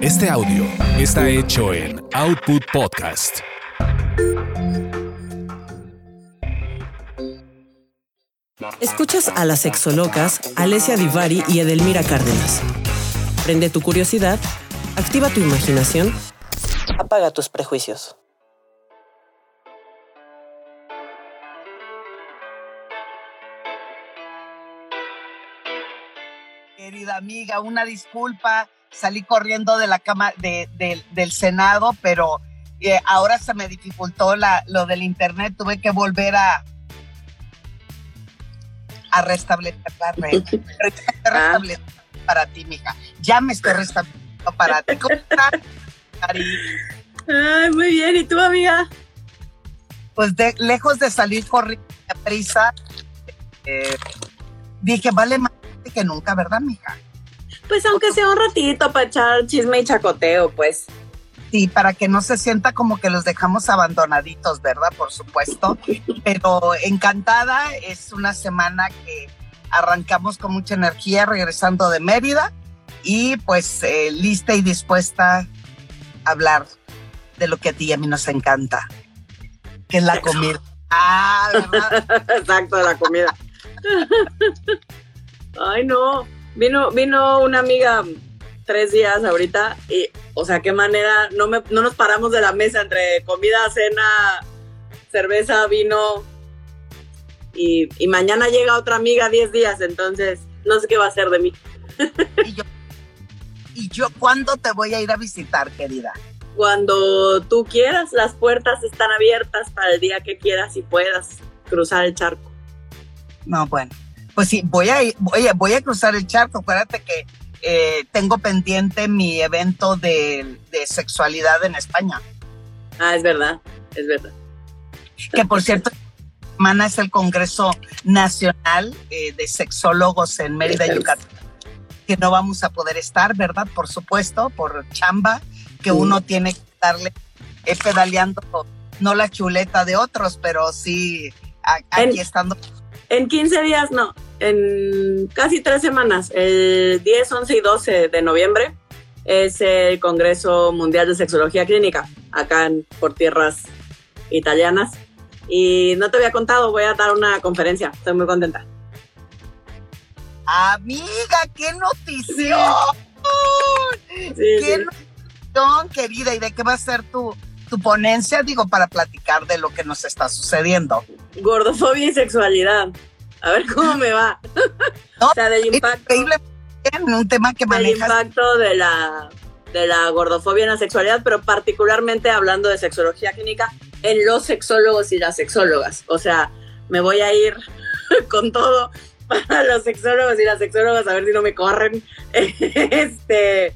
Este audio está hecho en Output Podcast. Escuchas a las sexolocas Alessia Divari y Edelmira Cárdenas. Prende tu curiosidad, activa tu imaginación, apaga tus prejuicios. Querida amiga, una disculpa, salí corriendo de la cama de, de- del Senado, pero eh, ahora se me dificultó la, lo del internet, tuve que volver a a restablecer la red. Restableciendo para ti, mija. Ya me estoy restableciendo para ti. ¿Cómo estás? Ay, muy bien. ¿Y tú, amiga? Pues de, lejos de salir corriendo a prisa, eh, dije, vale más que nunca, ¿verdad, mija? Pues aunque sea un ratito para echar chisme y chacoteo, pues. Sí, para que no se sienta como que los dejamos abandonaditos, ¿verdad? Por supuesto. Pero encantada, es una semana que arrancamos con mucha energía regresando de Mérida y pues eh, lista y dispuesta a hablar de lo que a ti y a mí nos encanta, que es la comida. Ah, ¿verdad? Exacto, la comida. Ay, no. Vino, vino una amiga tres días ahorita y, o sea, qué manera, no, me, no nos paramos de la mesa entre comida, cena, cerveza, vino y, y mañana llega otra amiga diez días, entonces no sé qué va a hacer de mí. Y yo, y yo, ¿cuándo te voy a ir a visitar, querida? Cuando tú quieras, las puertas están abiertas para el día que quieras y puedas cruzar el charco. No, bueno, pues sí, voy a, voy a, voy a cruzar el charco. Acuérdate que eh, tengo pendiente mi evento de, de sexualidad en España, Ah, es verdad, es verdad. que por cierto, semana es el Congreso Nacional eh, de Sexólogos en Mérida, Yucatán, que no vamos a poder estar, ¿verdad? Por supuesto, por chamba, que Sí. uno tiene que darle eh, pedaleando, no la chuleta de otros, pero sí a- aquí estando. En 15 días, no, en casi tres semanas, el 10, 11 y 12 de noviembre, es el Congreso Mundial de Sexología Clínica, acá en, por tierras italianas. Y no te había contado, voy a dar una conferencia, estoy muy contenta. Amiga, qué notición. Sí, Qué sí. notición, querida. ¿Y de qué va a ser tu, tu ponencia? Digo, para platicar de lo que nos está sucediendo. Gordofobia y sexualidad. A ver cómo me va. No, o sea, del impacto. Increíble, bien, un tema que manejas. impacto de la, de la gordofobia en la sexualidad, pero particularmente hablando de sexología clínica en los sexólogos y las sexólogas. O sea, me voy a ir con todo para los sexólogos y las sexólogas a ver si no me corren. Este,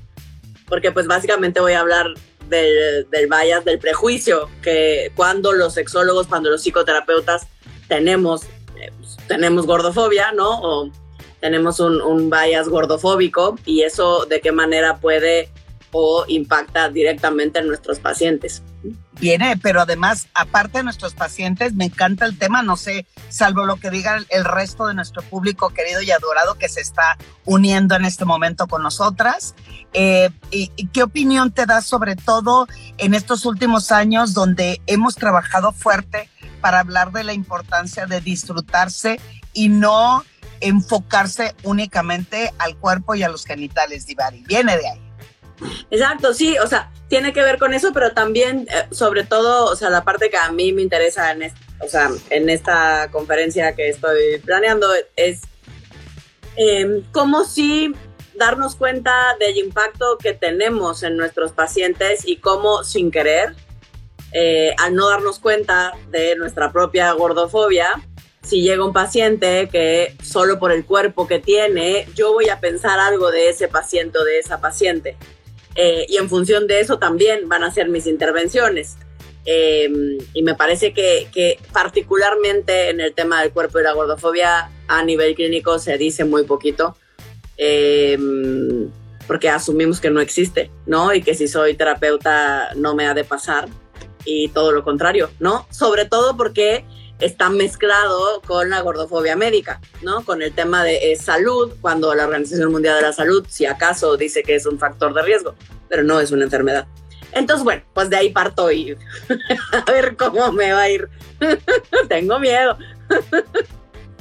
porque pues básicamente voy a hablar del, del bias, del prejuicio, que cuando los sexólogos, cuando los psicoterapeutas tenemos, tenemos gordofobia, ¿no? O tenemos un, un bias gordofóbico y eso de qué manera puede o impacta directamente en nuestros pacientes. Viene, pero además, aparte de nuestros pacientes, me encanta el tema, no sé, salvo lo que diga el, resto de nuestro público querido y adorado que se está uniendo en este momento con nosotras. Eh, qué opinión te da sobre todo en estos últimos años donde hemos trabajado fuerte para hablar de la importancia de disfrutarse y no enfocarse únicamente al cuerpo y a los genitales, Divari? Viene de ahí. Exacto, sí, o sea, tiene que ver con eso, pero también, eh, sobre todo, o sea, la parte que a mí me interesa en, o sea, en esta conferencia que estoy planeando es eh, cómo sí darnos cuenta del impacto que tenemos en nuestros pacientes y cómo sin querer, eh, al no darnos cuenta de nuestra propia gordofobia, si llega un paciente que solo por el cuerpo que tiene, yo voy a pensar algo de ese paciente o de esa paciente. Eh, y en función de eso también van a ser mis intervenciones. Eh, y me parece que, particularmente en el tema del cuerpo y la gordofobia a nivel clínico se dice muy poquito, eh, porque asumimos que no existe, ¿no? Y que si soy terapeuta no me ha de pasar y todo lo contrario, ¿no? Sobre todo porque está mezclado con la gordofobia médica, ¿no? Con el tema de eh, salud, cuando la Organización Mundial de la Salud, si acaso, dice que es un factor de riesgo, pero no es una enfermedad. Entonces, bueno, pues de ahí parto y a ver cómo me va a ir. Tengo miedo.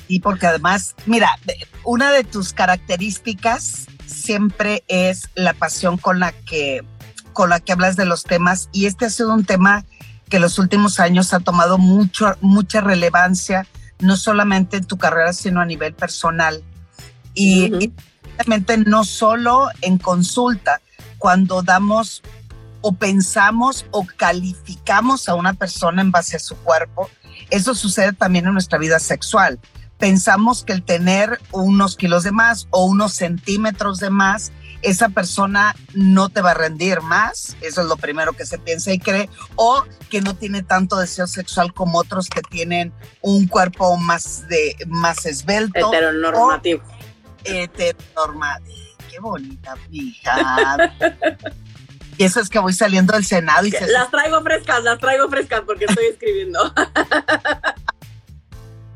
y porque además, mira, una de tus características siempre es la pasión con la que con la que hablas de los temas y este ha sido un tema que los últimos años ha tomado mucho, mucha relevancia, no solamente en tu carrera, sino a nivel personal. Y, realmente no solo en consulta, cuando damos o pensamos o calificamos a una persona en base a su cuerpo, eso sucede también en nuestra vida sexual. Pensamos que el tener unos kilos de más o unos centímetros de más esa persona no te va a rendir más, eso es lo primero que se piensa y cree, o que no tiene tanto deseo sexual como otros que tienen un cuerpo más de más esbelto. Heteronormativo. Heteronormativo. Qué bonita, hija. y eso es que voy saliendo del Senado y se... Las traigo frescas, las traigo frescas porque estoy escribiendo.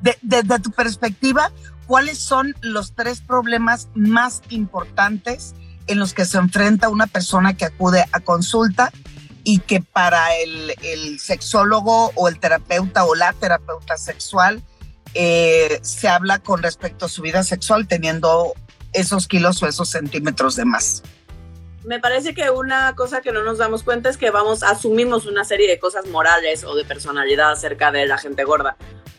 Desde tu perspectiva, ¿cuáles son los tres problemas más importantes en los que se enfrenta una persona que acude a consulta y que para el, sexólogo o el terapeuta o la terapeuta sexual eh, se habla con respecto a su vida sexual teniendo esos kilos o esos centímetros de más. Me parece que una cosa que no nos damos cuenta es que vamos, asumimos una serie de cosas morales o de personalidad acerca de la gente gorda.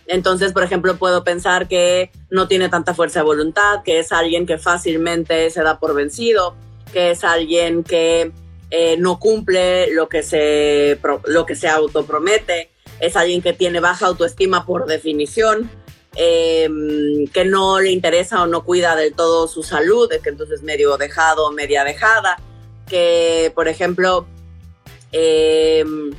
Entonces, por ejemplo, puedo pensar que no tiene tanta fuerza de voluntad, que es alguien que fácilmente se da por vencido, que es alguien que eh, no cumple lo que, se, lo que se autopromete, es alguien que tiene baja autoestima por definición, em, que no le interesa o no cuida del todo su salud, que entonces medio dejado, media dejada, que, por ejemplo, em,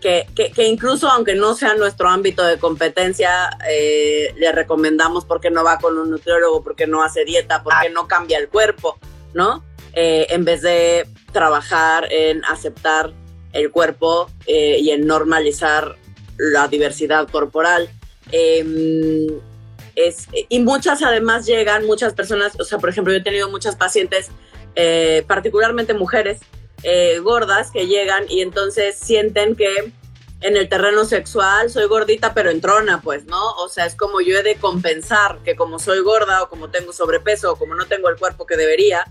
que, incluso aunque no sea nuestro ámbito de competencia, eh, le recomendamos porque no va con un nutriólogo, porque no hace dieta, porque no cambia el cuerpo, ¿no? Eh, en vez de trabajar en aceptar el cuerpo eh, y en normalizar la diversidad corporal. Em, es, y muchas además llegan, muchas personas, o sea, por ejemplo, yo he tenido muchas pacientes, particularmente mujeres, eh, gordas que llegan y entonces sienten que en el terreno sexual soy gordita pero entrona, pues, ¿no? O sea, es como yo he de compensar que como soy gorda o como tengo sobrepeso o como no tengo el cuerpo que debería,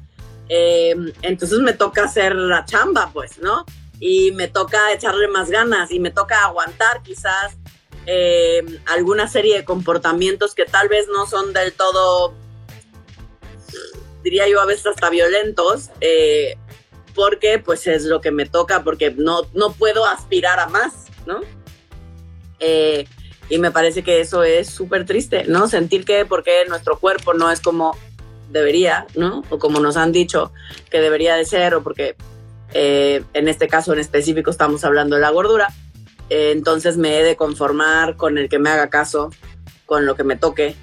em, entonces me toca hacer la chamba, pues, ¿no? Y me toca echarle más ganas y me toca aguantar quizás em, alguna serie de comportamientos que tal vez no son del todo, diría yo a veces hasta violentos, eh, porque pues es lo que me toca, porque no, no puedo aspirar a más, ¿no? Eh, y me parece que eso es súper triste, ¿no? Sentir que porque nuestro cuerpo no es como debería, ¿no? O como nos han dicho que debería de ser, o porque eh, en este caso en específico estamos hablando de la gordura, eh, entonces me he de conformar con el que me haga caso, con lo que me toque,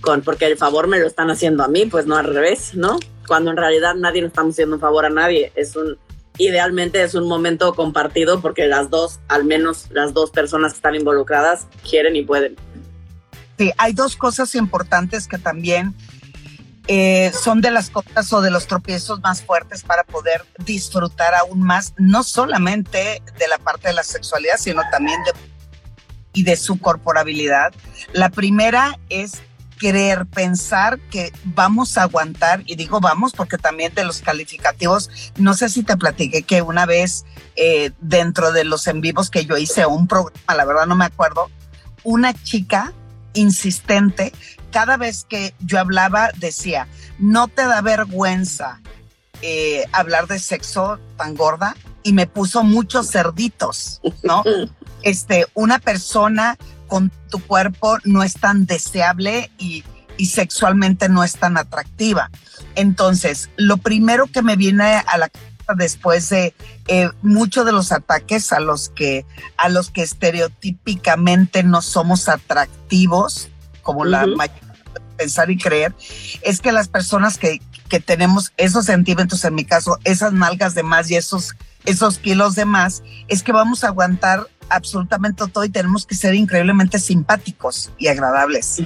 con porque el favor me lo están haciendo a mí, pues no al revés, ¿no? cuando en realidad nadie nos estamos haciendo un favor a nadie. Es un, idealmente es un momento compartido porque las dos, al menos las dos personas que están involucradas, quieren y pueden. Sí, hay dos cosas importantes que también eh, son de las cosas o de los tropiezos más fuertes para poder disfrutar aún más, no solamente de la parte de la sexualidad, sino también de y de su corporabilidad. La primera es querer pensar que vamos a aguantar, y digo vamos porque también de los calificativos, no sé si te platiqué que una vez eh, dentro de los en vivos que yo hice un programa, la verdad no me acuerdo, una chica insistente, cada vez que yo hablaba decía, no te da vergüenza eh, hablar de sexo tan gorda y me puso muchos cerditos, ¿no? Este, una persona con tu cuerpo no es tan deseable y, sexualmente no es tan atractiva. Entonces, lo primero que me viene a la cabeza después de eh, muchos de los ataques a los que a los que estereotípicamente no somos atractivos, como la mayoría pensar y creer, es que las personas que, que tenemos esos centímetros, en mi caso, esas nalgas de más y esos, esos kilos de más, es que vamos a aguantar absolutamente todo y tenemos que ser increíblemente simpáticos y agradables.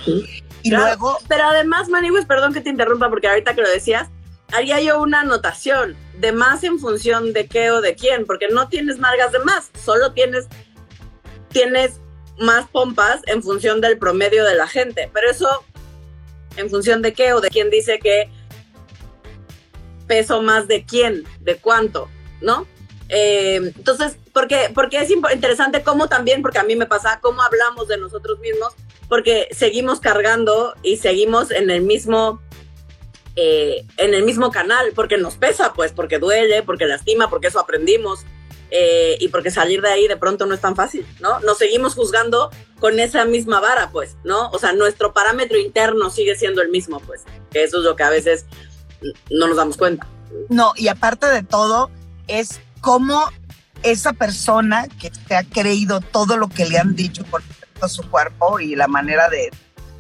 Y luego... Pero además, Maniwis, perdón que te interrumpa porque ahorita que lo decías, haría yo una anotación de más en función de qué o de quién, porque no tienes nalgas de más, solo tienes, tienes más pompas en función del promedio de la gente, pero eso en función de qué o de quién dice que peso más de quién, de cuánto, ¿no? Eh, entonces, porque, porque es interesante cómo también, porque a mí me pasa, cómo hablamos de nosotros mismos, porque seguimos cargando y seguimos en el mismo, eh, en el mismo canal, porque nos pesa, pues, porque duele, porque lastima, porque eso aprendimos. Eh, y porque salir de ahí de pronto no es tan fácil, ¿no? Nos seguimos juzgando con esa misma vara, pues, ¿no? O sea, nuestro parámetro interno sigue siendo el mismo, pues, que eso es lo que a veces no nos damos cuenta. No, y aparte de todo, es cómo esa persona que te ha creído todo lo que le han dicho por su cuerpo y la manera de,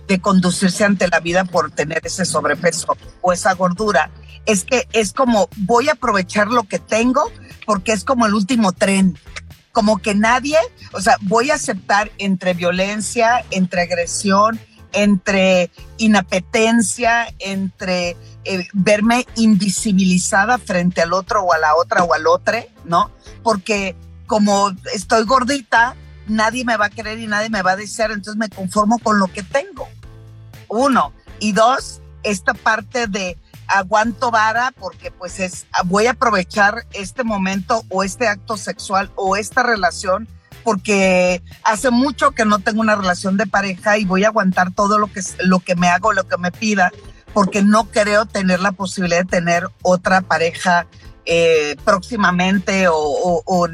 de conducirse ante la vida por tener ese sobrepeso o esa gordura, es que es como voy a aprovechar lo que tengo porque es como el último tren. Como que nadie, o sea, voy a aceptar entre violencia, entre agresión, entre inapetencia, entre eh, verme invisibilizada frente al otro o a la otra o al otro, ¿no? Porque como estoy gordita, nadie me va a querer y nadie me va a desear, entonces me conformo con lo que tengo. Uno. Y dos, esta parte de aguanto vara porque pues es, voy a aprovechar este momento o este acto sexual o esta relación porque hace mucho que no tengo una relación de pareja y voy a aguantar todo lo que, lo que me hago, lo que me pida, porque no creo tener la posibilidad de tener otra pareja eh, próximamente o,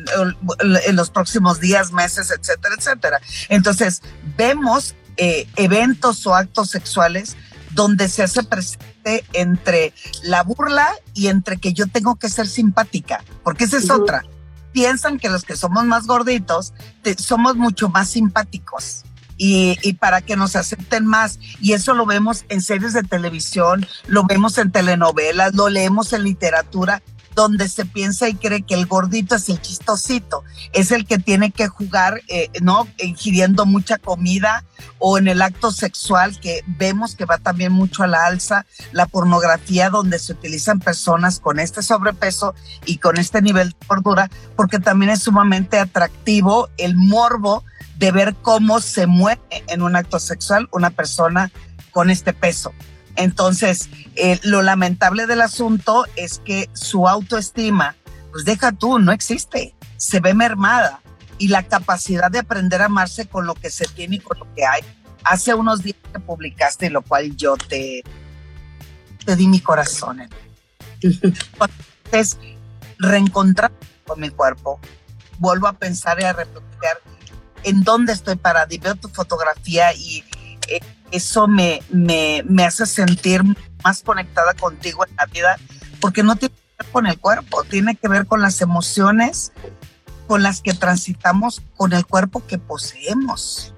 en los próximos días, meses, etcétera, etcétera. Entonces, vemos eh, eventos o actos sexuales donde se hace presente entre la burla y entre que yo tengo que ser simpática, porque esa es otra. Piensan que los que somos más gorditos somos mucho más simpáticos. Y, para que nos acepten más. Y eso lo vemos en series de televisión, lo vemos en telenovelas, lo leemos en literatura donde se piensa y cree que el gordito es el chistosito, es el que tiene que jugar, eh, ¿no? Ingiriendo mucha comida o en el acto sexual que vemos que va también mucho a la alza, la pornografía donde se utilizan personas con este sobrepeso y con este nivel de gordura, porque también es sumamente atractivo el morbo de ver cómo se mueve en un acto sexual una persona con este peso. Entonces, eh, lo lamentable del asunto es que su autoestima, pues deja tú, no existe, se ve mermada y la capacidad de aprender a amarse con lo que se tiene y con lo que hay. Hace unos días que publicaste, lo cual yo te, te di mi corazón. Entonces, reencontrar con mi cuerpo, vuelvo a pensar y a replantear en dónde estoy parada y veo tu fotografía y eh, eso me, me, me hace sentir más conectada contigo en la vida, porque no tiene que ver con el cuerpo, tiene que ver con las emociones con las que transitamos con el cuerpo que poseemos.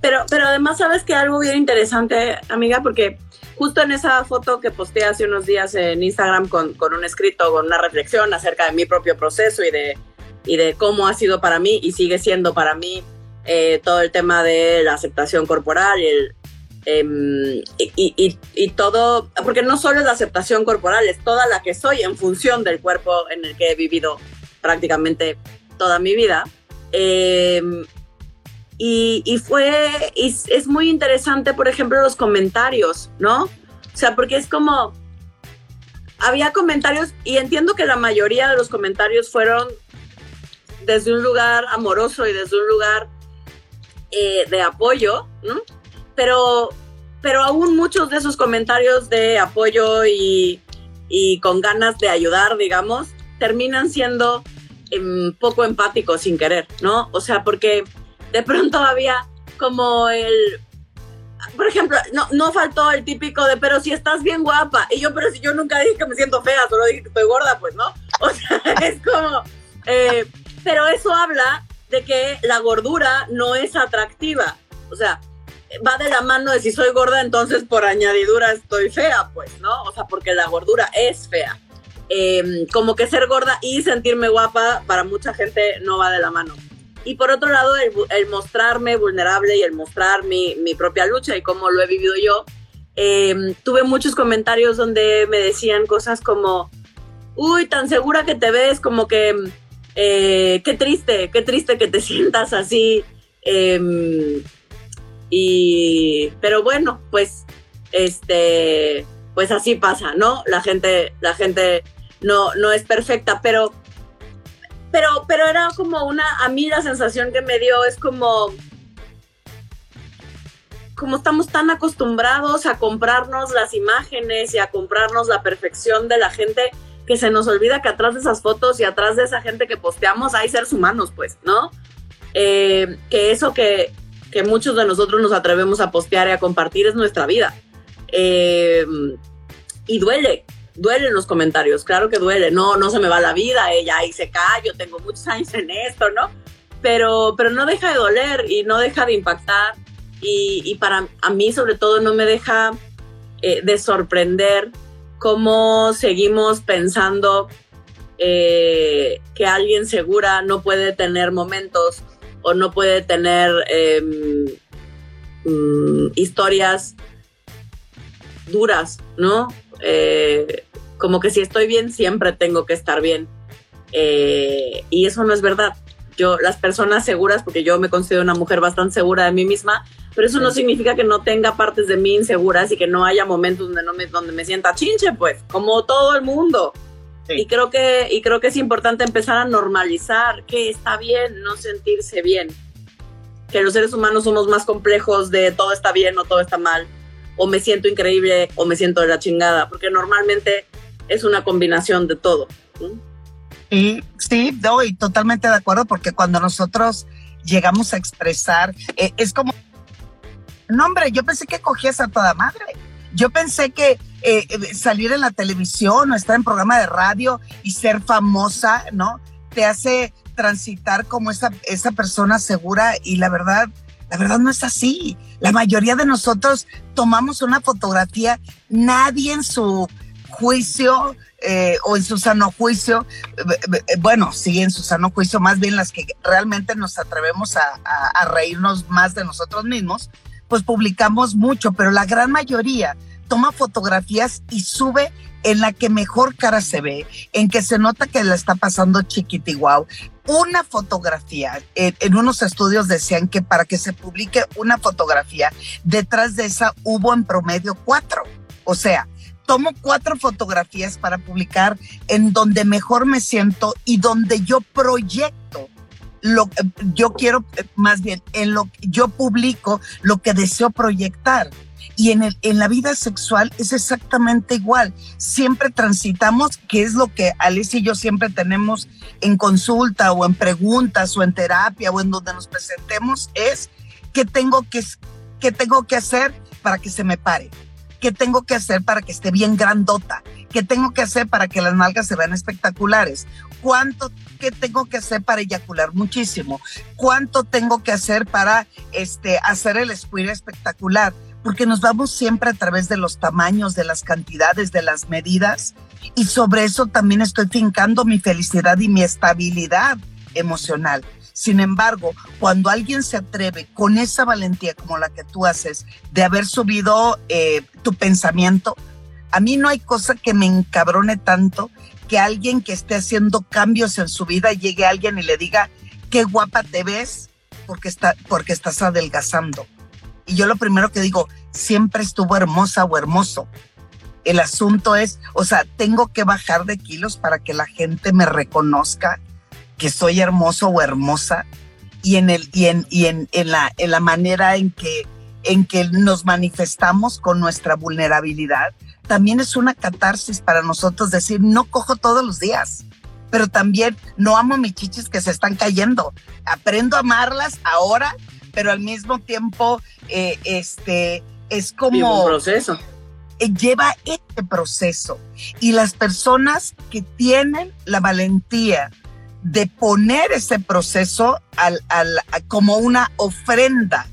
Pero, pero además sabes que algo bien interesante, amiga, porque justo en esa foto que posté hace unos días en Instagram con, con, un escrito, con una reflexión acerca de mi propio proceso y de, y de cómo ha sido para mí y sigue siendo para mí eh, todo el tema de la aceptación corporal y, el, em, y, y, todo, porque no solo es la aceptación corporal, es toda la que soy en función del cuerpo en el que he vivido prácticamente toda mi vida. Em, y, fue, y es muy interesante, por ejemplo, los comentarios, ¿no? O sea, porque es como, había comentarios, y entiendo que la mayoría de los comentarios fueron desde un lugar amoroso y desde un lugar eh, de apoyo, ¿no? Pero, pero aún muchos de esos comentarios de apoyo y, con ganas de ayudar, digamos, terminan siendo em, poco empáticos sin querer, ¿no? O sea, porque de pronto había como el, por ejemplo, no, no faltó el típico de, pero si estás bien guapa. Y yo, pero si yo nunca dije que me siento fea, solo dije que estoy gorda, pues, ¿no? O sea, es como, eh, pero eso habla de que la gordura no es atractiva. O sea, va de la mano de si soy gorda, entonces por añadidura estoy fea, pues, ¿no? O sea, porque la gordura es fea. em, como que ser gorda y sentirme guapa para mucha gente no va de la mano. Y por otro lado, el, mostrarme vulnerable y el mostrar mi, mi, propia lucha y cómo lo he vivido yo, em, tuve muchos comentarios donde me decían cosas como, uy, tan segura que te ves, como que, eh, qué triste, qué triste que te sientas así. Em, y, pero bueno, pues, este, pues así pasa, ¿no? La gente, la gente no, no es perfecta, pero, pero, pero era como una, a mí la sensación que me dio es como, como estamos tan acostumbrados a comprarnos las imágenes y a comprarnos la perfección de la gente, que se nos olvida que atrás de esas fotos y atrás de esa gente que posteamos hay seres humanos, pues, ¿no? Eh, que eso que, que muchos de nosotros nos atrevemos a postear y a compartir es nuestra vida. Eh, y duele, duele en los comentarios, claro que duele, no, no se me va la vida, ella ahí se cae, yo tengo muchos años en esto, ¿no? Pero, pero no deja de doler y no deja de impactar y, para a mí sobre todo no me deja eh, de sorprender cómo seguimos pensando eh, que alguien segura no puede tener momentos o no puede tener em, mm, historias duras, ¿no? Eh, como que si estoy bien, siempre tengo que estar bien. Eh, y eso no es verdad. Yo, las personas seguras, porque yo me considero una mujer bastante segura de mí misma, pero eso no significa que no tenga partes de mí inseguras y que no haya momentos donde, no me, donde me sienta chinche, pues, como todo el mundo. Y, creo que, y creo que es importante empezar a normalizar que está bien no sentirse bien, que los seres humanos somos más complejos de todo está bien o todo está mal, o me siento increíble o me siento de la chingada, porque normalmente es una combinación de todo. Y sí, doy totalmente de acuerdo, porque cuando nosotros llegamos a expresar, eh, es como, no hombre, yo pensé que cogías a toda madre yo pensé que eh, eh, salir en la televisión o estar en programa de radio y ser famosa, ¿no? Te hace transitar como esa, esa persona segura y la verdad, la verdad no es así. La mayoría de nosotros tomamos una fotografía, nadie en su juicio eh, o en su sano juicio, bueno, sí, en su sano juicio, más bien las que realmente nos atrevemos a, a reírnos más de nosotros mismos, pues publicamos mucho, pero la gran mayoría toma fotografías y sube en la que mejor cara se ve, en que se nota que la está pasando chiquitiguau. Una fotografía, en, unos estudios decían que para que se publique una fotografía, detrás de esa hubo en promedio cuatro. O sea, tomo cuatro fotografías para publicar en donde mejor me siento y donde yo proyecto lo yo quiero más bien en lo yo publico lo que deseo proyectar y en, el, en la vida sexual es exactamente igual. Siempre transitamos, que es lo que Alicia y yo siempre tenemos en consulta o en preguntas o en terapia o en donde nos presentemos, es qué tengo que, qué tengo que hacer para que se me pare. ¿Qué tengo que hacer para que esté bien grandota? ¿Qué tengo que hacer para que las nalgas se vean espectaculares? ¿Cuánto qué tengo que hacer para eyacular muchísimo? ¿Cuánto tengo que hacer para este hacer el squirt espectacular? Porque nos vamos siempre a través de los tamaños, de las cantidades, de las medidas y sobre eso también estoy fincando mi felicidad y mi estabilidad emocional. Sin embargo, cuando alguien se atreve con esa valentía como la que tú haces de haber subido eh, tu pensamiento, a mí no hay cosa que me encabrone tanto que alguien que esté haciendo cambios en su vida llegue a alguien y le diga, qué guapa te ves porque, está, porque estás adelgazando. Y yo lo primero que digo, siempre estuvo hermosa o hermoso. El asunto es, o sea, tengo que bajar de kilos para que la gente me reconozca que soy hermoso o hermosa y en el y en, y en, en la en la manera en que en que nos manifestamos con nuestra vulnerabilidad, también es una catarsis para nosotros decir, no cojo todos los días, pero también no amo mis chichis que se están cayendo. Aprendo a amarlas ahora, pero al mismo tiempo, eh, este, es como... un proceso. Eh, lleva este proceso. Y las personas que tienen la valentía de poner ese proceso al, como una ofrenda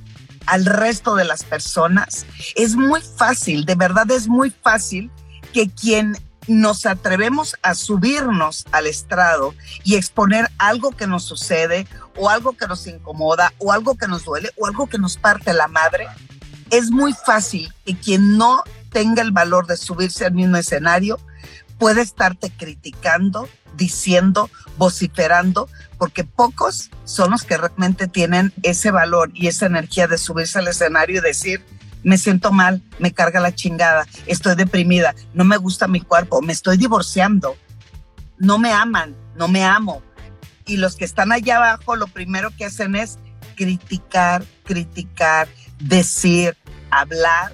al resto de las personas, es muy fácil, de verdad es muy fácil que quien nos atrevemos a subirnos al estrado y exponer algo que nos sucede o algo que nos incomoda o algo que nos duele o algo que nos parte la madre, es muy fácil que quien no tenga el valor de subirse al mismo escenario puede estarte criticando, diciendo, vociferando, porque pocos son los que realmente tienen ese valor y esa energía de subirse al escenario y decir, me siento mal, me carga la chingada, estoy deprimida, no me gusta mi cuerpo, me estoy divorciando, no me aman, no me amo. Y los que están allá abajo lo primero que hacen es criticar, criticar, decir, hablar.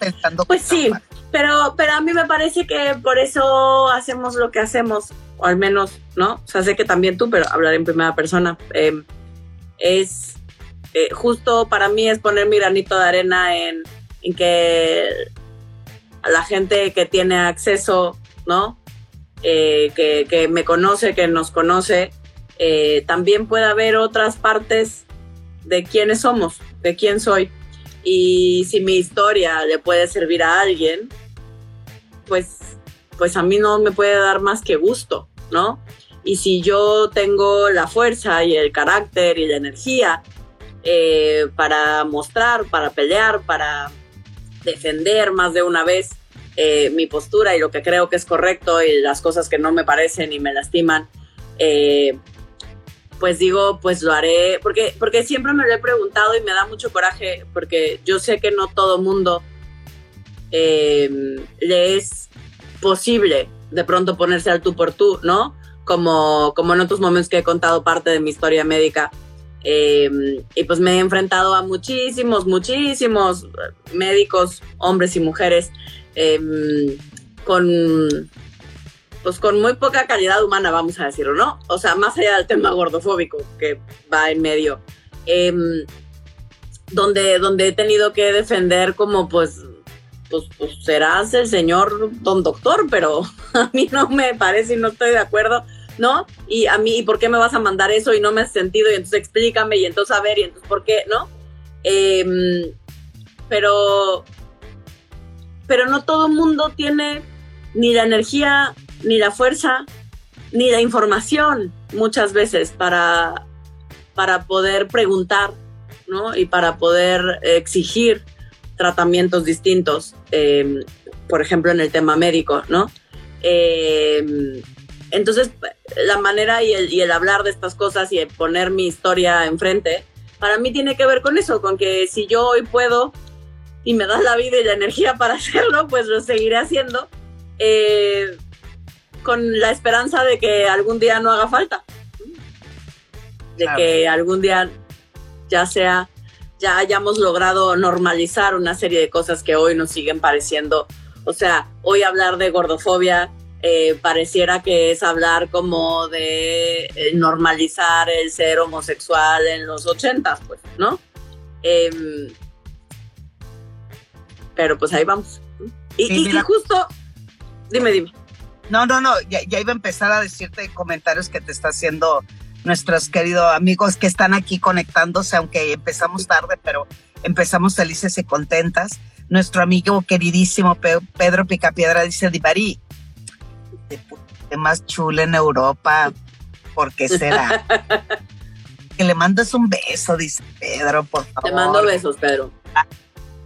Pensando pues sí, pero, pero a mí me parece que por eso hacemos lo que hacemos, o al menos, ¿no? O sea, sé que también tú, pero hablar en primera persona. Em, es eh, justo para mí es poner mi granito de arena en, en que la gente que tiene acceso, ¿no? Eh, que, me conoce, que nos conoce, eh, también pueda ver otras partes de quiénes somos, de quién soy. Y si mi historia le puede servir a alguien, pues, pues a mí no me puede dar más que gusto, ¿no? Y si yo tengo la fuerza y el carácter y la energía eh, para mostrar, para pelear, para defender más de una vez eh, mi postura y lo que creo que es correcto y las cosas que no me parecen y me lastiman, eh, pues digo, pues lo haré, porque, porque siempre me lo he preguntado y me da mucho coraje, porque yo sé que no todo mundo le es posible de pronto ponerse al tú por tú, ¿no? como, como en otros momentos que he contado parte de mi historia médica. Em, y pues me he enfrentado a muchísimos, muchísimos médicos, hombres y mujeres, em, con, pues con muy poca calidad humana, vamos a decirlo, ¿no? O sea, más allá del tema gordofóbico que va en medio, em, donde, donde he tenido que defender como pues pues, pues, serás el señor don doctor, pero a mí no me parece y no estoy de acuerdo, ¿no? Y a mí, ¿y por qué me vas a mandar eso y no me has sentido? Y entonces explícame y entonces a ver, y entonces por qué, ¿no? Em, pero, pero no todo el mundo tiene ni la energía, ni la fuerza, ni la información muchas veces para, para poder preguntar, ¿no? Y para poder exigir tratamientos distintos, em, por ejemplo, en el tema médico, ¿no? Em, entonces, la manera y el, hablar de estas cosas y poner mi historia enfrente, para mí tiene que ver con eso, con que si yo hoy puedo y me das la vida y la energía para hacerlo, pues lo seguiré haciendo, eh, con la esperanza de que algún día no haga falta, de que algún día ya sea ya hayamos logrado normalizar una serie de cosas que hoy nos siguen pareciendo. O sea, hoy hablar de gordofobia eh, pareciera que es hablar como de eh, normalizar el ser homosexual en los ochentas, pues, ¿no? Em, pero pues ahí vamos. Y, justo, dime, dime. No, no, no, ya, ya, iba a empezar a decirte comentarios que te está haciendo nuestros queridos amigos que están aquí conectándose, aunque empezamos tarde, pero empezamos felices y contentas. Nuestro amigo queridísimo Pedro Picapiedra dice, Divari, de más chula en Europa, ¿por qué será? que le mandes un beso, dice Pedro, por favor. Te mando besos, Pedro.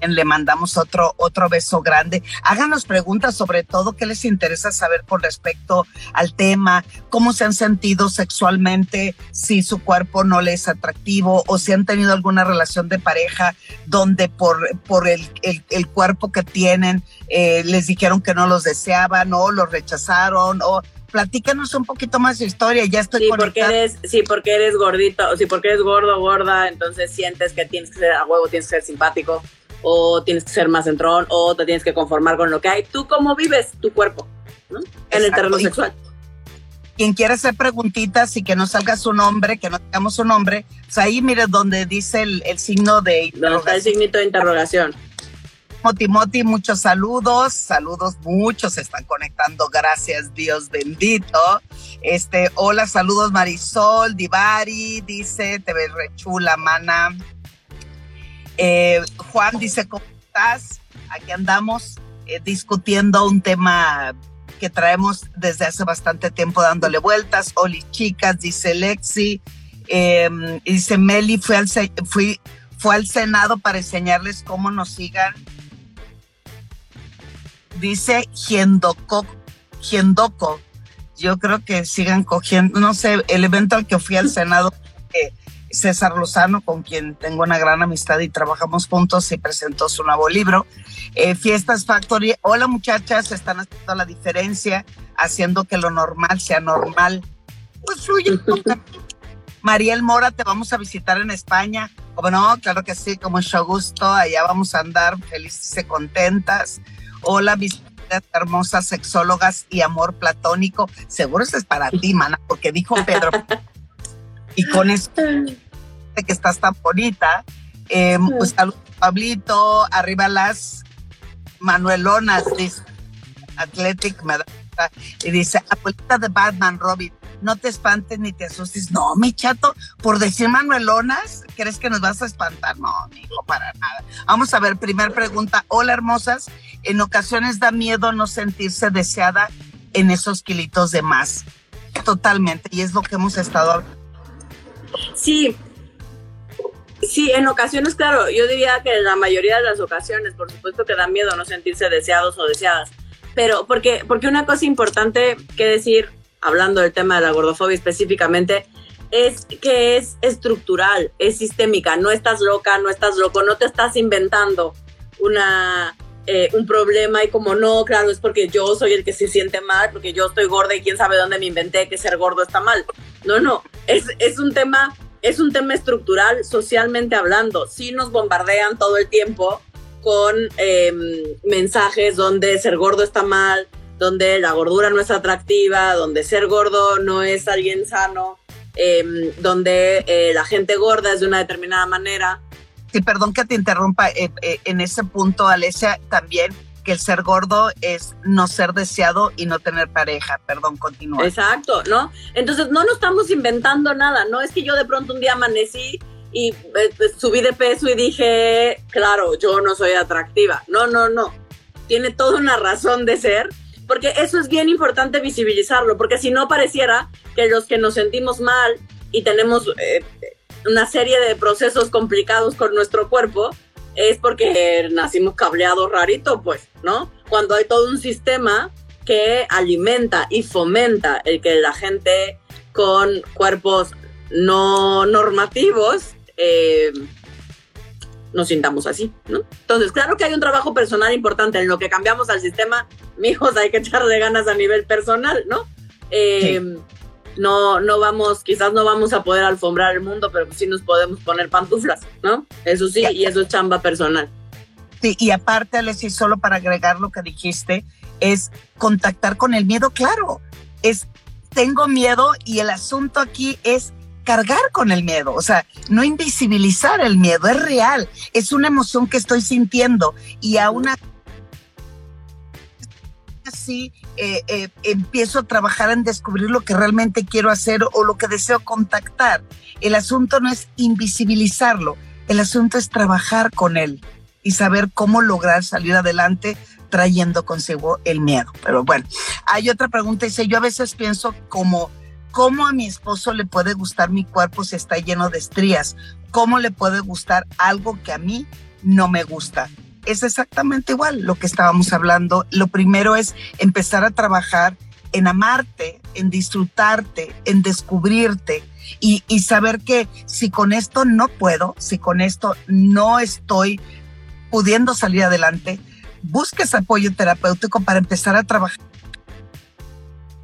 Le mandamos otro, otro beso grande. Háganos preguntas sobre todo qué les interesa saber con respecto al tema, cómo se han sentido sexualmente, si su cuerpo no les es atractivo o si han tenido alguna relación de pareja donde por, por el, el, cuerpo que tienen eh, les dijeron que no los deseaban o los rechazaron o platícanos un poquito más de historia, ya estoy sí, porque eres Sí, porque eres gordito, o sí, porque eres gordo o gorda, entonces sientes que tienes que ser a huevo, tienes que ser simpático o tienes que ser más entrón, o te tienes que conformar con lo que hay. ¿Tú cómo vives tu cuerpo en el terreno sexual? Quien quiera hacer preguntitas y que no salga su nombre, que no tengamos su nombre, pues ahí mire donde dice el, signo de Donde está el signito de interrogación. Timoti, muchos saludos, saludos, muchos se están conectando, gracias Dios bendito. Este, hola, saludos Marisol, Divari, dice, te ves rechula, mana. Eh, Juan dice, ¿cómo estás? aquí andamos eh, discutiendo un tema que traemos desde hace bastante tiempo dándole vueltas. Oli chicas, dice Lexi. Em, dice Meli, fue al, fue al Senado para enseñarles cómo nos sigan. Dice Giendoko, Giendoko. Yo creo que sigan cogiendo, no sé, el evento al que fui al Senado, César Lozano, con quien tengo una gran amistad y trabajamos juntos, y presentó su nuevo libro. Eh, Fiestas Factory. Hola muchachas, están haciendo la diferencia, haciendo que lo normal sea normal. Pues fluye. Mariel Mora, te vamos a visitar en España. Como no, claro que sí, como mucho gusto. Allá vamos a andar felices y contentas. Hola, mis hermosas sexólogas y amor platónico. Seguro eso es para ti, mana, porque dijo Pedro. y con eso que estás tan bonita. Eh, pues saludos, Pablito. Arriba las Manuelonas, dice Athletic, me da, y dice, abuelita de Batman, Robin, no te espantes ni te asustes. No, mi chato, por decir Manuelonas, ¿crees que nos vas a espantar? No, mi hijo, para nada. Vamos a ver, primera pregunta. Hola, hermosas. En ocasiones da miedo no sentirse deseada en esos kilitos de más. Totalmente, y es lo que hemos estado hablando. Sí, Sí, en ocasiones, claro, yo diría que en la mayoría de las ocasiones, por supuesto que da miedo no sentirse deseados o deseadas, pero porque, porque una cosa importante que decir, hablando del tema de la gordofobia específicamente, es que es estructural, es sistémica, no estás loca, no estás loco, no te estás inventando una, eh, un problema y como no, claro, es porque yo soy el que se siente mal, porque yo estoy gorda y quién sabe dónde me inventé que ser gordo está mal. No, no, es, es un tema es un tema estructural socialmente hablando. Sí nos bombardean todo el tiempo con em, mensajes donde ser gordo está mal, donde la gordura no es atractiva, donde ser gordo no es alguien sano, em, donde eh, la gente gorda es de una determinada manera. Sí, perdón que te interrumpa eh, eh, en ese punto, Alesia, también que el ser gordo es no ser deseado y no tener pareja. Perdón, continúa. Exacto, ¿no? Entonces no nos estamos inventando nada, no es que yo de pronto un día amanecí y eh, pues, subí de peso y dije, claro, yo no soy atractiva. No, no, no. Tiene toda una razón de ser, porque eso es bien importante visibilizarlo, porque si no pareciera que los que nos sentimos mal y tenemos eh, una serie de procesos complicados con nuestro cuerpo, es porque nacimos cableados rarito, pues, ¿no? Cuando hay todo un sistema que alimenta y fomenta el que la gente con cuerpos no normativos eh, nos sintamos así, ¿no? Entonces, claro que hay un trabajo personal importante en lo que cambiamos al sistema, mijos, hay que echarle ganas a nivel personal, ¿no? Eh, no, no vamos, quizás no vamos a poder alfombrar el mundo, pero sí nos podemos poner pantuflas, ¿no? Eso sí, y eso es chamba personal. Sí, y aparte, Alessi, solo para agregar lo que dijiste, es contactar con el miedo, claro, es tengo miedo y el asunto aquí es cargar con el miedo, o sea, no invisibilizar el miedo, es real, es una emoción que estoy sintiendo y aún así eh, eh, empiezo a trabajar en descubrir lo que realmente quiero hacer o lo que deseo contactar. El asunto no es invisibilizarlo, el asunto es trabajar con él y saber cómo lograr salir adelante trayendo consigo el miedo. Pero bueno, hay otra pregunta, dice, yo a veces pienso como, ¿cómo a mi esposo le puede gustar mi cuerpo si está lleno de estrías? ¿Cómo le puede gustar algo que a mí no me gusta? Es exactamente igual lo que estábamos hablando. Lo primero es empezar a trabajar en amarte, en disfrutarte, en descubrirte y, saber que si con esto no puedo, si con esto no estoy pudiendo salir adelante, busques apoyo terapéutico para empezar a trabajar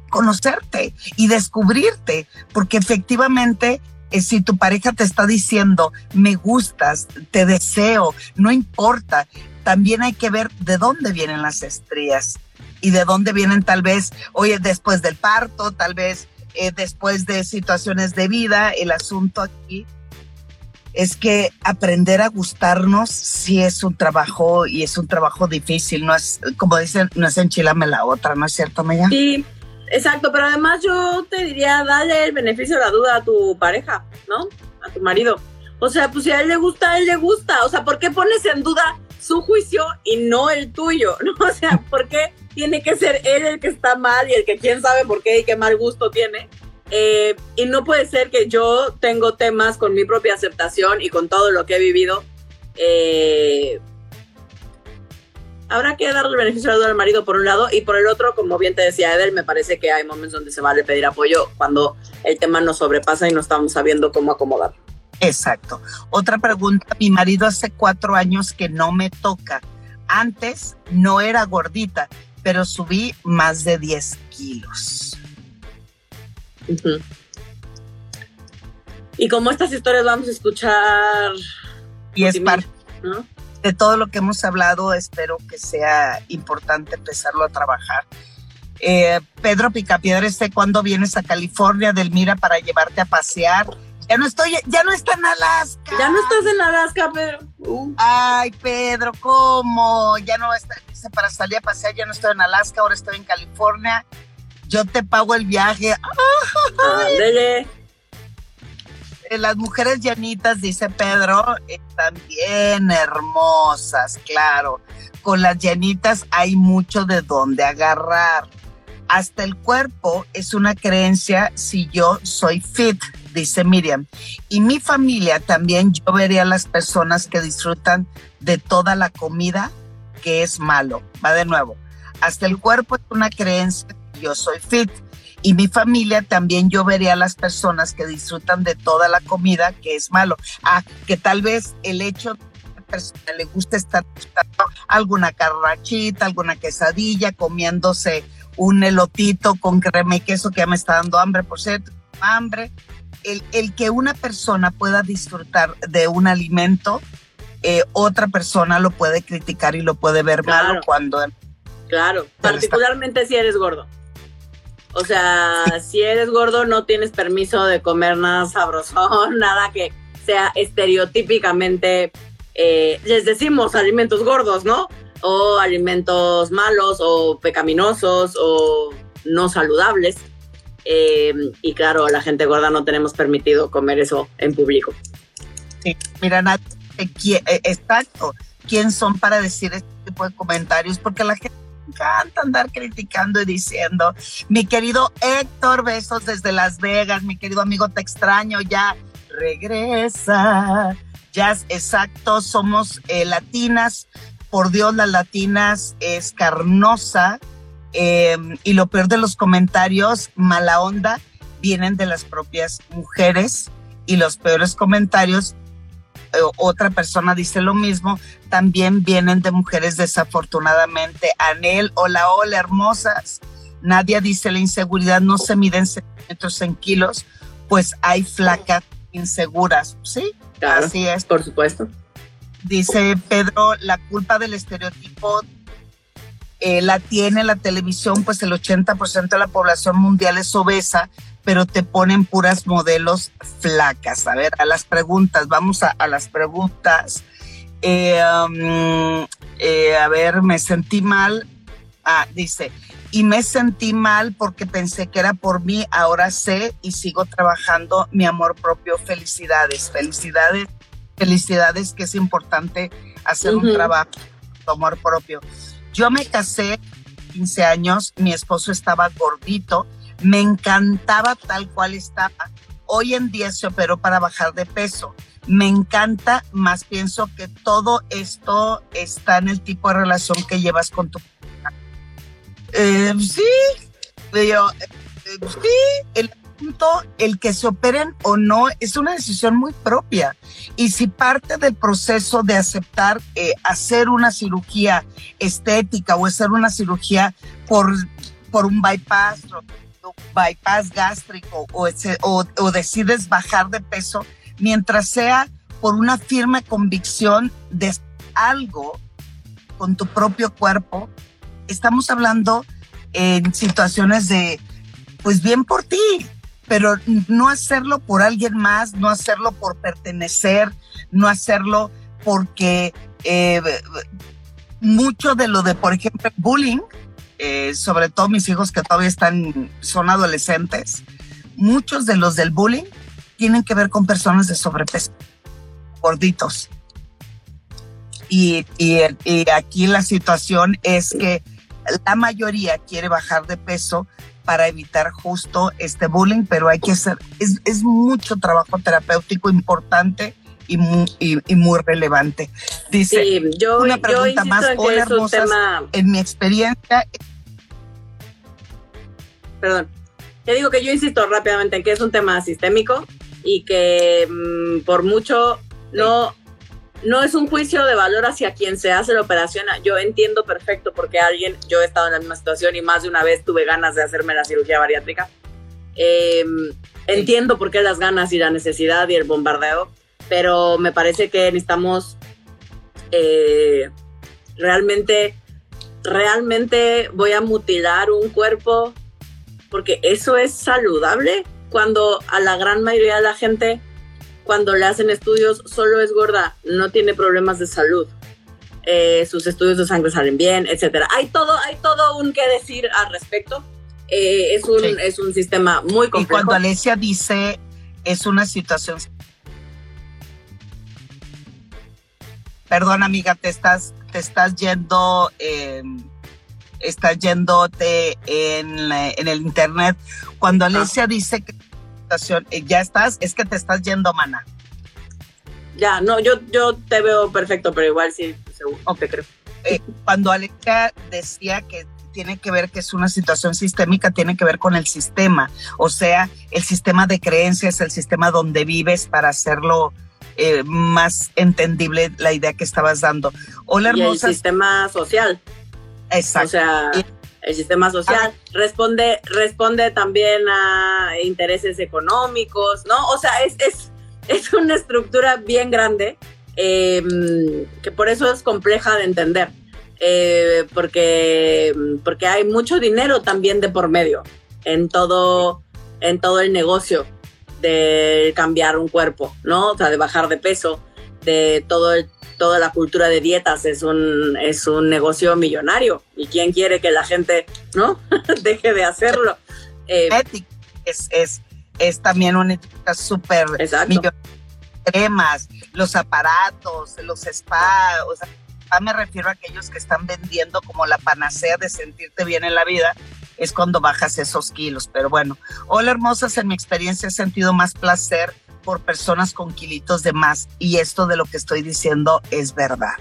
conocerte y descubrirte, porque efectivamente eh, si tu pareja te está diciendo, me gustas, te deseo, no importa, también hay que ver de dónde vienen las estrías y de dónde vienen tal vez, oye, después del parto, tal vez eh, después de situaciones de vida. El asunto aquí es que aprender a gustarnos sí es un trabajo y es un trabajo difícil, no es, como dicen, no es enchilame la otra, ¿no es cierto, Maya? Sí, exacto, pero además yo te diría, dale el beneficio de la duda a tu pareja, ¿no? A tu marido. O sea, pues si a él le gusta, a él le gusta. O sea, ¿por qué pones en duda su juicio y no el tuyo, ¿no? O sea, ¿por qué tiene que ser él el que está mal y el que quién sabe por qué y qué mal gusto tiene? Eh, y no puede ser que yo tengo temas con mi propia aceptación y con todo lo que he vivido. Eh, habrá que darle beneficio al marido por un lado y por el otro, como bien te decía Edel, me parece que hay momentos donde se vale pedir apoyo cuando el tema nos sobrepasa y no estamos sabiendo cómo acomodar. Exacto. Otra pregunta, mi marido hace cuatro años que no me toca. Antes no era gordita, pero subí más de 10 kilos. Y como estas historias vamos a escuchar... Y es parte de todo lo que hemos hablado, espero que sea importante empezarlo a trabajar. Eh, Pedro Picapiedra, ¿cuándo vienes a California, del Mira, para llevarte a pasear? Ya no estoy, ya no está en Alaska. Ya no estás en Alaska, Pedro. Uh. Ay, Pedro, ¿cómo? Ya no está, dice, para salir a pasear, ya no estoy en Alaska, ahora estoy en California. Yo te pago el viaje. Eh, las mujeres llanitas, dice Pedro, están bien hermosas, claro. Con las llanitas hay mucho de dónde agarrar. Hasta el cuerpo es una creencia si yo soy fit, dice Miriam. Y mi familia también yo vería a las personas que disfrutan de toda la comida que es malo. Va de nuevo. Hasta el cuerpo es una creencia yo soy fit. Y mi familia también yo vería a las personas que disfrutan de toda la comida que es malo. Ah, que tal vez el hecho persona le gusta estar alguna carrachita, alguna quesadilla, comiéndose un elotito con crema y queso que ya me está dando hambre, por cierto, hambre. El, el que una persona pueda disfrutar de un alimento, eh, otra persona lo puede criticar y lo puede ver Claro. malo cuando... Claro, particularmente si eres gordo. O sea, si eres gordo no tienes permiso de comer nada sabrosón, nada que sea estereotípicamente, eh, les decimos alimentos gordos, ¿no? O alimentos malos o pecaminosos o no saludables. Eh, y claro, la gente gorda no tenemos permitido comer eso en público. Sí, mira, Nat, eh, exacto. ¿Quién son para decir este tipo de comentarios? Porque la gente encanta andar criticando y diciendo, mi querido Héctor, besos desde Las Vegas, mi querido amigo, te extraño, ya regresa. Ya, exacto, somos eh, latinas. Por Dios, las latinas es carnosa. Eh, y lo peor de los comentarios, mala onda, vienen de las propias mujeres. Y los peores comentarios eh, otra persona dice lo mismo, también vienen de mujeres desafortunadamente. Anel, hola, hola, hermosas. Nadia dice la inseguridad no se mide en centímetros, en kilos, pues hay flacas inseguras. Sí, Claro, así es. por supuesto. Dice Pedro, la culpa del estereotipo eh, la tiene la televisión, pues el 80% de la población mundial es obesa, pero te ponen puras modelos flacas. A ver, a las preguntas, vamos a, a las preguntas. Eh, um, eh, a ver, me sentí mal. Ah, dice, y me sentí mal porque pensé que era por mí, ahora sé y sigo trabajando mi amor propio. Felicidades, felicidades, felicidades, que es importante hacer un trabajo, tu amor propio. Yo me casé 15 años, mi esposo estaba gordito, me encantaba tal cual estaba. Hoy en día se operó para bajar de peso. Me encanta, más pienso que todo esto está en el tipo de relación que llevas con tu. Eh, sí, yo, eh, eh, sí, el el que se operen o no, es una decisión muy propia. Y si parte del proceso de aceptar eh, hacer una cirugía estética o hacer una cirugía por, por un bypass, bypass gástrico o, ese- o decides bajar de peso, mientras sea por una firme convicción de algo con tu propio cuerpo, estamos hablando en situaciones de, pues bien por ti, pero no hacerlo por alguien más, no hacerlo por pertenecer, no hacerlo porque eh, mucho de lo de, por ejemplo, bullying, eh, sobre todo mis hijos que todavía están, son adolescentes, muchos de los del bullying tienen que ver con personas de sobrepeso, gorditos. Y, y, y aquí la situación es que la mayoría quiere bajar de peso para evitar justo este bullying, pero hay que hacer, es, es mucho trabajo terapéutico importante y muy, y, muy relevante. Dice, sí, yo, una pregunta más, hola hermosas, en mi experiencia... Perdón, te digo que yo insisto rápidamente en que es un tema sistémico y que mmm, por mucho no no es un juicio de valor hacia quien se hace la operación. Yo entiendo perfecto porque alguien, yo he estado en la misma situación y más de una vez tuve ganas de hacerme la cirugía bariátrica. Eh, entiendo por qué las ganas y la necesidad y el bombardeo, pero me parece que necesitamos eh, realmente, realmente voy a mutilar un cuerpo porque eso es saludable cuando a la gran mayoría de la gente cuando le hacen estudios solo es gorda, no tiene problemas de salud. Eh, sus estudios de sangre salen bien, etcétera. Hay todo, hay todo un que decir al respecto. Eh, es, un, es un sistema muy complejo. Y cuando Alesia dice es una situación. Perdón, amiga, te estás, te estás yendo, eh, estás yéndote en, en el internet. Cuando ah. Alesia dice que eh, ya estás, es que te estás yendo, mana. Ya, no, yo, yo te veo perfecto, pero igual sí, seguro. Creo. Eh, cuando Alexa decía que tiene que ver que es una situación sistémica, tiene que ver con el sistema, o sea, el sistema de creencias, el sistema donde vives para hacerlo eh, más entendible la idea que estabas dando. Hola, hermosa. Y el sistema social. Exacto. O sea, el sistema social, ah. responde, responde también a intereses económicos, ¿no? O sea, es, es, es una estructura bien grande, em, que por eso es compleja de entender, eh, porque, porque hay mucho dinero también de por medio en todo, en todo el negocio de cambiar un cuerpo, ¿no? O sea, de bajar de peso, de todo el toda la cultura de dietas es un, es un negocio millonario. ¿Y quién quiere que la gente no deje de hacerlo? Eh, es, es, es también una ética súper cremas, los aparatos, los spa, o sea, me refiero a aquellos que están vendiendo como la panacea de sentirte bien en la vida, es cuando bajas esos kilos. Pero bueno, hola hermosas, en mi experiencia he sentido más placer por personas con kilitos de más y esto de lo que estoy diciendo es verdad.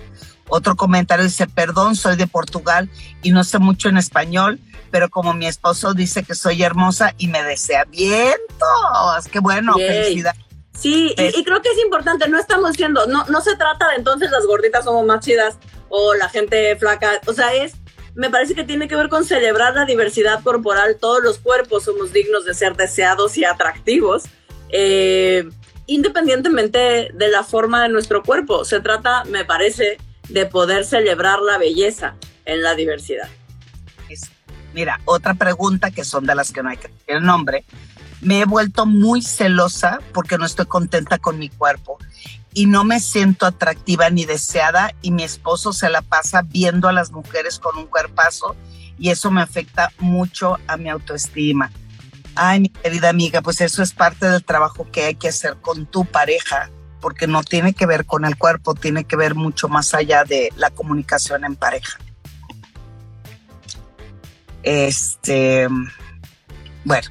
Otro comentario dice, perdón, soy de Portugal y no sé mucho en español, pero como mi esposo dice que soy hermosa y me desea vientos, qué bueno, felicidad. Sí, y, creo que es importante, no estamos diciendo, no, no se trata de entonces las gorditas somos más chidas o la gente flaca, o sea, es, me parece que tiene que ver con celebrar la diversidad corporal, todos los cuerpos somos dignos de ser deseados y atractivos eh, independientemente de la forma de nuestro cuerpo. Se trata, me parece, de poder celebrar la belleza en la diversidad. Mira, otra pregunta que son de las que no hay que el nombre. Me he vuelto muy celosa porque no estoy contenta con mi cuerpo y no me siento atractiva ni deseada y mi esposo se la pasa viendo a las mujeres con un cuerpazo y eso me afecta mucho a mi autoestima. Ay, mi querida amiga, pues eso es parte del trabajo que hay que hacer con tu pareja, porque no tiene que ver con el cuerpo, tiene que ver mucho más allá de la comunicación en pareja. Este, bueno,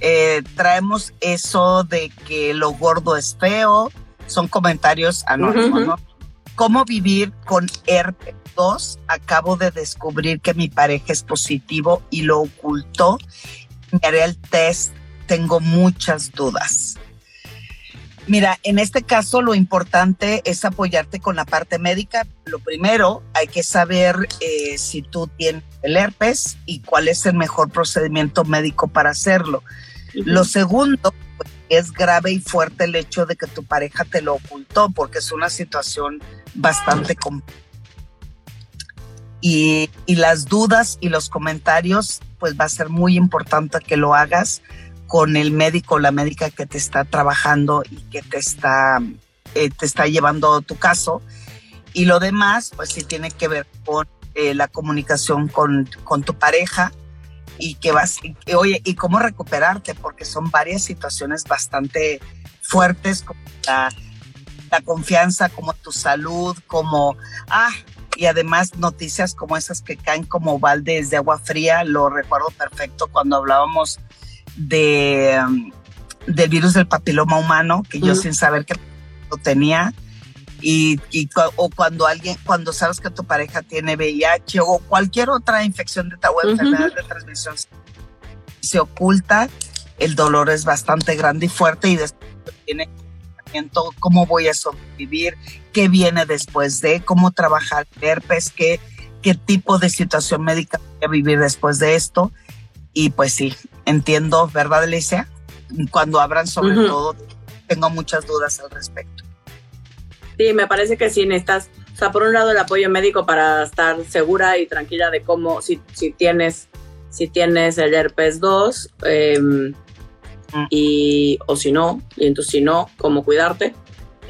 eh, traemos eso de que lo gordo es feo, son comentarios anónimos, ¿no? ¿Cómo vivir con herpes 2? Acabo de descubrir que mi pareja es positivo y lo ocultó me haré el test, tengo muchas dudas. Mira, en este caso lo importante es apoyarte con la parte médica. Lo primero, hay que saber eh, si tú tienes el herpes y cuál es el mejor procedimiento médico para hacerlo. Lo segundo, pues, es grave y fuerte el hecho de que tu pareja te lo ocultó porque es una situación bastante compleja. Y, y las dudas y los comentarios pues va a ser muy importante que lo hagas con el médico o la médica que te está trabajando y que te está, eh, te está llevando tu caso. Y lo demás, pues sí tiene que ver con eh, la comunicación con, con, tu pareja y que vas, oye, y cómo recuperarte, porque son varias situaciones bastante fuertes, como la la confianza, como tu salud, como, ah, y además noticias como esas que caen como baldes de agua fría, lo recuerdo perfecto cuando hablábamos de, um, del virus del papiloma humano, que yo sin saber que lo tenía, y, o cuando alguien, cuando sabes que tu pareja tiene VIH o cualquier otra infección de tabú, enfermedad de transmisión, se oculta, el dolor es bastante grande y fuerte y después tiene cómo voy a sobrevivir, qué viene después de, cómo trabajar herpes, qué, qué tipo de situación médica voy a vivir después de esto. Y pues sí, entiendo, ¿verdad, Alicia? Cuando hablan sobre todo, tengo muchas dudas al respecto. Sí, me parece que sí necesitas, o sea, por un lado el apoyo médico para estar segura y tranquila de cómo, si, si tienes, si tienes el herpes 2, em, y, o si no, y entonces si no, cómo cuidarte,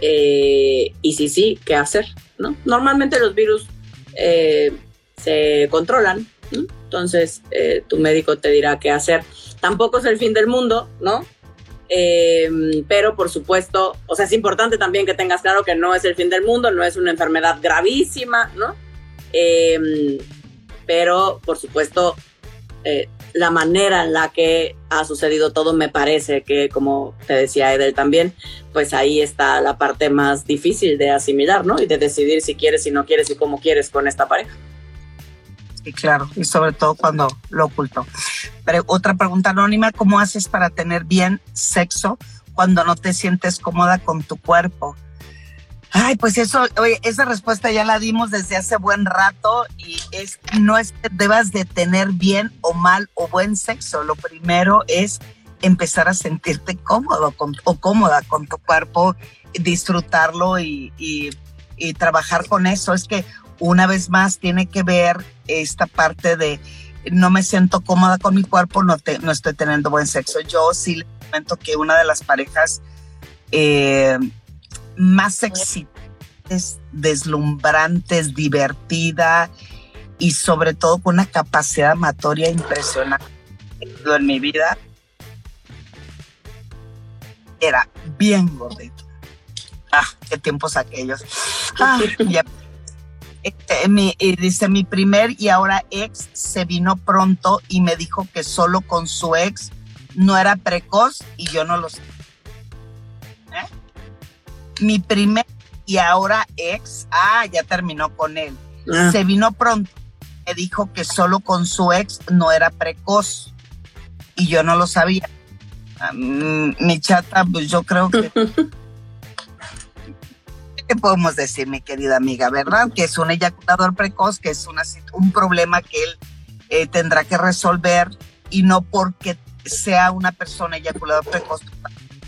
eh, y si sí, qué hacer, ¿no? Normalmente los virus eh, se controlan, entonces eh, tu médico te dirá qué hacer. Tampoco es el fin del mundo, ¿no? pero por supuesto, o sea, es importante también que tengas claro que no es el fin del mundo, no es una enfermedad gravísima, ¿no? pero por supuesto, la manera en la que ha sucedido todo me parece que, como te decía Edel también, pues ahí está la parte más difícil de asimilar, ¿no? Y de decidir si quieres, si no quieres y cómo quieres con esta pareja. Sí, claro, y sobre todo cuando lo oculto. Pero otra pregunta anónima, ¿cómo haces para tener bien sexo cuando no te sientes cómoda con tu cuerpo? Ay, pues eso, oye, esa respuesta ya la dimos desde hace buen rato y es no es que debas de tener bien o mal o buen sexo. Lo primero es empezar a sentirte cómodo o cómoda con tu cuerpo, disfrutarlo y, y, trabajar con eso. Es que una vez más tiene que ver esta parte de no me siento cómoda con mi cuerpo, no, te, no estoy teniendo buen sexo. Yo sí le comento que una de las parejas eh, más excitantes, deslumbrantes, divertida y sobre todo con una capacidad amatoria impresionante en mi vida. Era bien gordito. Ah, qué tiempos aquellos. Ah, este, mi, dice mi primer y ahora ex se vino pronto y me dijo que solo con su ex no era precoz y yo no lo sé mi primer y ahora ex, ah, ya terminó con él. Ah. Se vino pronto, me dijo que solo con su ex no era precoz y yo no lo sabía. Mm, mi chata, pues yo creo que... ¿Qué podemos decir, mi querida amiga, verdad? Que es un eyaculador precoz, que es una, un problema que él eh, tendrá que resolver y no porque sea una persona eyaculador precoz,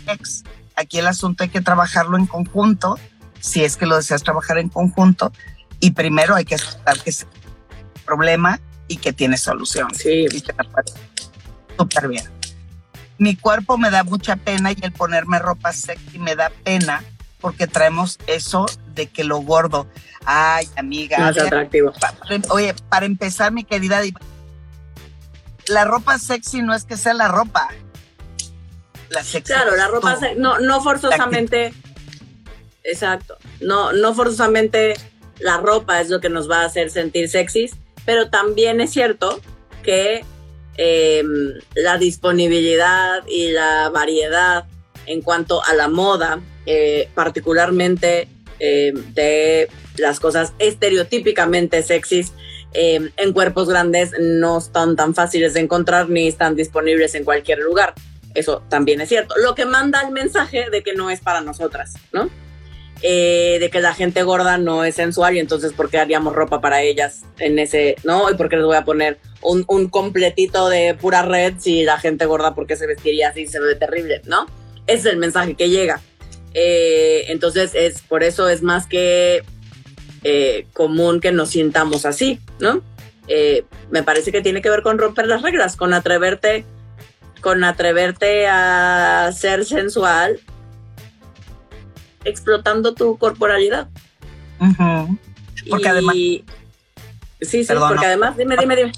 ex Aquí el asunto hay que trabajarlo en conjunto, si es que lo deseas trabajar en conjunto, y primero hay que aceptar que es un problema y que tiene solución. Sí. Súper bien. Mi cuerpo me da mucha pena y el ponerme ropa sexy me da pena porque traemos eso de que lo gordo. Ay, amiga. Más atractivo. oye, para empezar, mi querida, la ropa sexy no es que sea la ropa, Claro, la ropa, no, no forzosamente, exacto, no, no forzosamente la ropa es lo que nos va a hacer sentir sexys, pero también es cierto que em, la disponibilidad y la variedad en cuanto a la moda, eh, particularmente em, de las cosas estereotípicamente sexys, em, en cuerpos grandes no están tan fáciles de encontrar ni están disponibles en cualquier lugar. Eso también es cierto. Lo que manda el mensaje de que no es para nosotras, ¿no? Eh, de que la gente gorda no es sensual y entonces ¿por qué haríamos ropa para ellas en ese, ¿no? ¿Y por qué les voy a poner un, completito de pura red si la gente gorda, ¿por qué se vestiría así? Se ve terrible, ¿no? Ese es el mensaje que llega. Eh, entonces, es, por eso es más que eh, común que nos sintamos así, ¿no? me parece que tiene que ver con romper las reglas, con atreverte con atreverte a ser sensual explotando tu corporalidad. Porque además... Sí, sí, porque además, dime, dime, dime.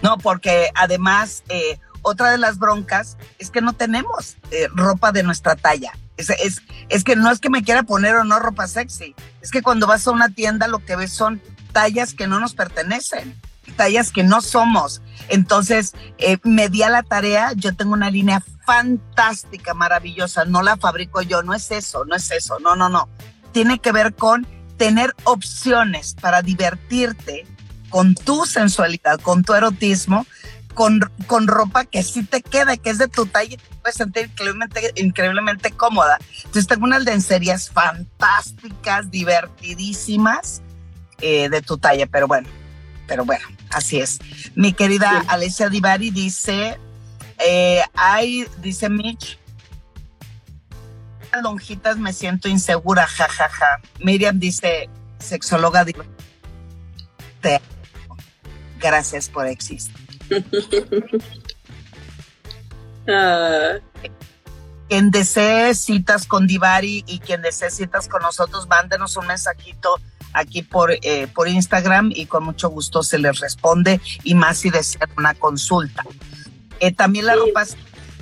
No, porque además, eh, otra de las broncas es que no tenemos eh, ropa de nuestra talla. Es, es, es, que no es que me quiera poner o no ropa sexy, es que cuando vas a una tienda lo que ves son tallas que no nos pertenecen, tallas que no somos. Entonces, eh, me di a la tarea, yo tengo una línea fantástica, maravillosa, no la fabrico yo, no es eso, no es eso, no, no, no. Tiene que ver con tener opciones para divertirte con tu sensualidad, con tu erotismo, con, con ropa que sí te queda, que es de tu talla y te puedes sentir increíblemente, increíblemente cómoda. Entonces tengo unas lencerías fantásticas, divertidísimas eh, de tu talla, pero bueno, pero bueno, así es. Mi querida Alessia Divari dice, eh, hay, dice Mitch, lonjitas me siento insegura, jajaja. Ja, ja. Miriam dice, sexóloga, te gracias por existir. Ah. Quien desee citas con Divari y quien desee citas con nosotros, mándenos un mensajito aquí por, eh, por Instagram y con mucho gusto se les responde y más si desean una consulta. Eh, también la Sí. ropa es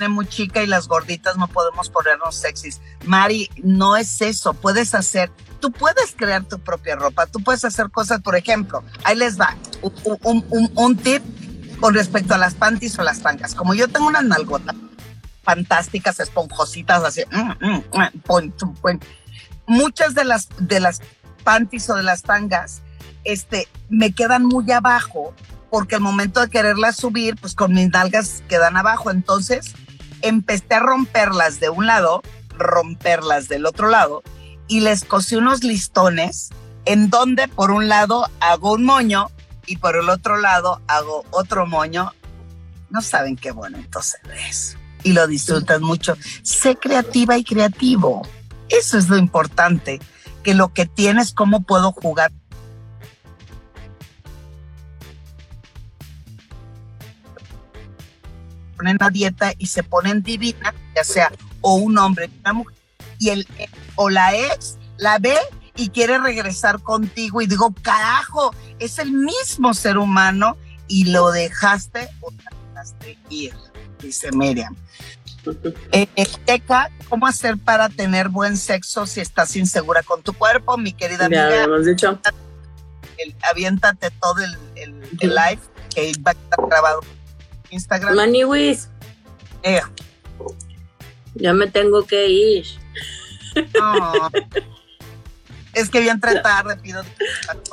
muy chica y las gorditas no podemos ponernos sexys. Mari, no es eso, puedes hacer, tú puedes crear tu propia ropa, tú puedes hacer cosas, por ejemplo, ahí les va un, un- un- un tip con respecto a las panties o las tangas. Como yo tengo unas nalgotas fantásticas, esponjositas, así, mm, mm, mm, point to point. muchas de las, de las panties o de las tangas, este, me quedan muy abajo porque al momento de quererlas subir, pues con mis nalgas quedan abajo. Entonces empecé a romperlas de un lado, romperlas del otro lado y les cosí unos listones en donde por un lado hago un moño y por el otro lado hago otro moño. No saben qué se ve eso. Y lo disfrutan mucho. Sé creativa y creativo. Eso es lo importante. Que lo que tienes, cómo puedo jugar ponen a dieta y se ponen divinas, ya sea o un hombre una mujer, y el o la ex la ve y quiere regresar contigo y digo, carajo, es el mismo ser humano y lo dejaste o la dejaste ir, dice Miriam. Eh, Teca, ¿cómo hacer para tener buen sexo si estás insegura con tu cuerpo? Mi querida Ya amiga, habíamos dicho. el- aviéntate todo el, el- el live que va a estar grabado en Instagram. Maniwis, Eh, ya me tengo que ir. no. es que bien tarde, pido.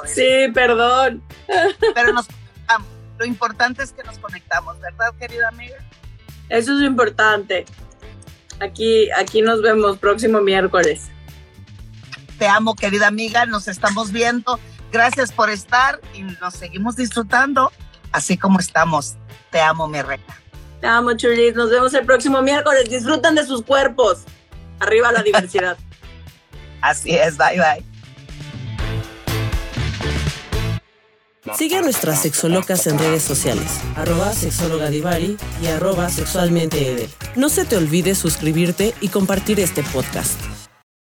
Sí, perdón. Pero nos conectamos. Lo importante es que nos conectamos, ¿verdad, querida amiga? Eso es importante. Aquí, aquí nos vemos próximo miércoles. Te amo, querida amiga. Nos estamos viendo. Gracias por estar y nos seguimos disfrutando así como estamos. Te amo, mi reina. Te amo, chulis. Nos vemos el próximo miércoles. Disfruten de sus cuerpos. Arriba la diversidad. Así es. Bye, bye. Sigue a nuestras sexolocas en redes sociales, arroba sexóloga Divari y arroba sexualmente Edel. No se te olvide suscribirte y compartir este podcast.